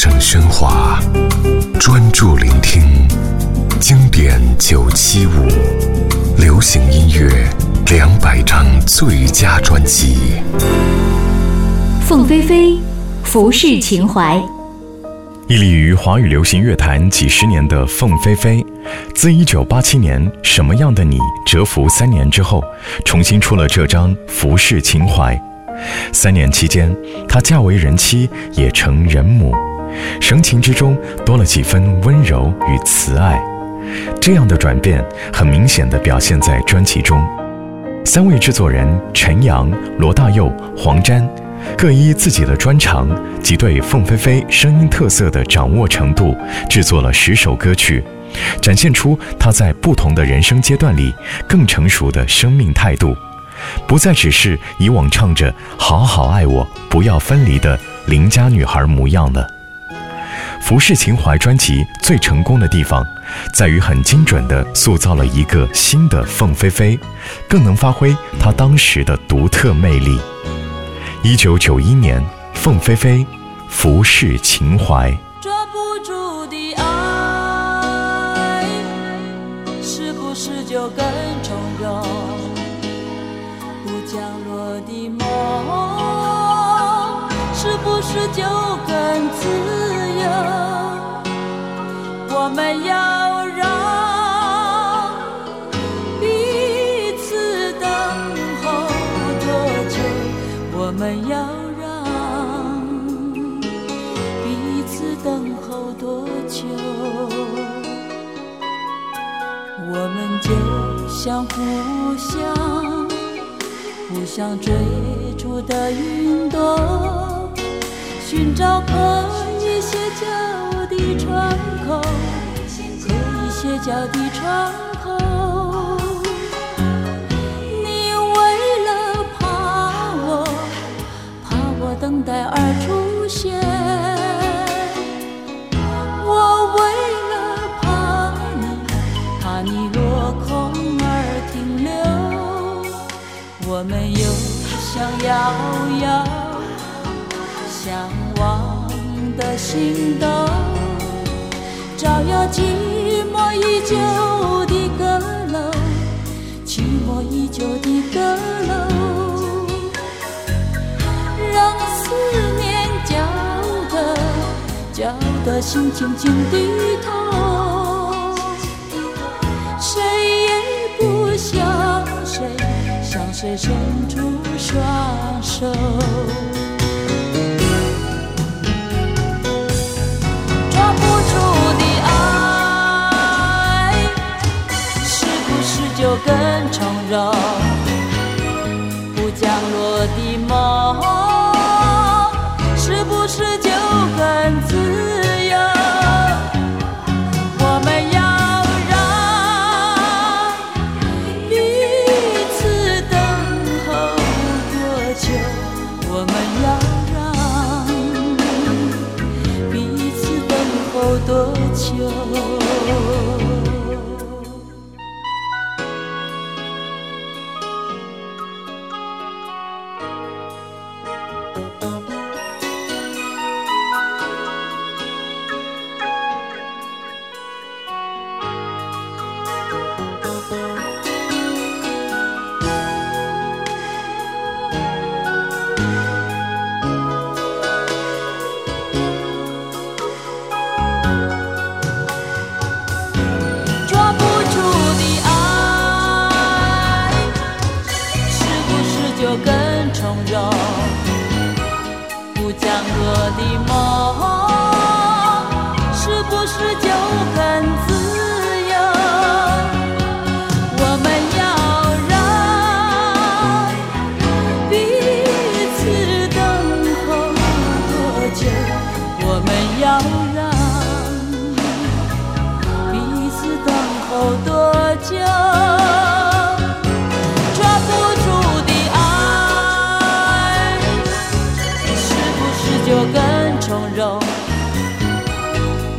声喧哗，专注聆听经典九七五，流行音乐两百张最佳专辑。凤飞飞，服饰情怀。屹立于华语流行乐坛几十年的凤飞飞，自一九八七年《什么样的你》蛰伏三年之后，重新出了这张《服饰情怀》。三年期间，她嫁为人妻，也成人母，神情之中多了几分温柔与慈爱。这样的转变，很明显地表现在专辑中。三位制作人陈阳、罗大佑、黄沾，各依自己的专长及对凤飞飞声音特色的掌握程度，制作了十首歌曲，展现出她在不同的人生阶段里更成熟的生命态度。不再只是以往唱着“好好爱我，不要分离”的邻家女孩模样了。服饰情怀专辑最成功的地方，在于很精准地塑造了一个新的凤飞飞，更能发挥她当时的独特魅力。一九九一年，凤飞飞，《服饰情怀》。抓不住的爱，是不是就更重要？不降落的梦，是不是就更自由？我们要让彼此等候多久？我们就像互相。互相追逐的云朵，寻找可以歇脚的窗口，可以歇脚的窗口。等待而出现；我为了怕你，怕你落空而停留。我们有想要要向往的心动，照耀寂寞已久的阁楼，寂寞已久的阁楼，我的心轻轻低头，谁也不想谁。向谁伸出双手？抓不住的爱，是不是就更从容？的梦，是不是就更自由？我们要让彼此等候多久？我们要让彼此等候多久？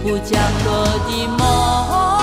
不降落的梦。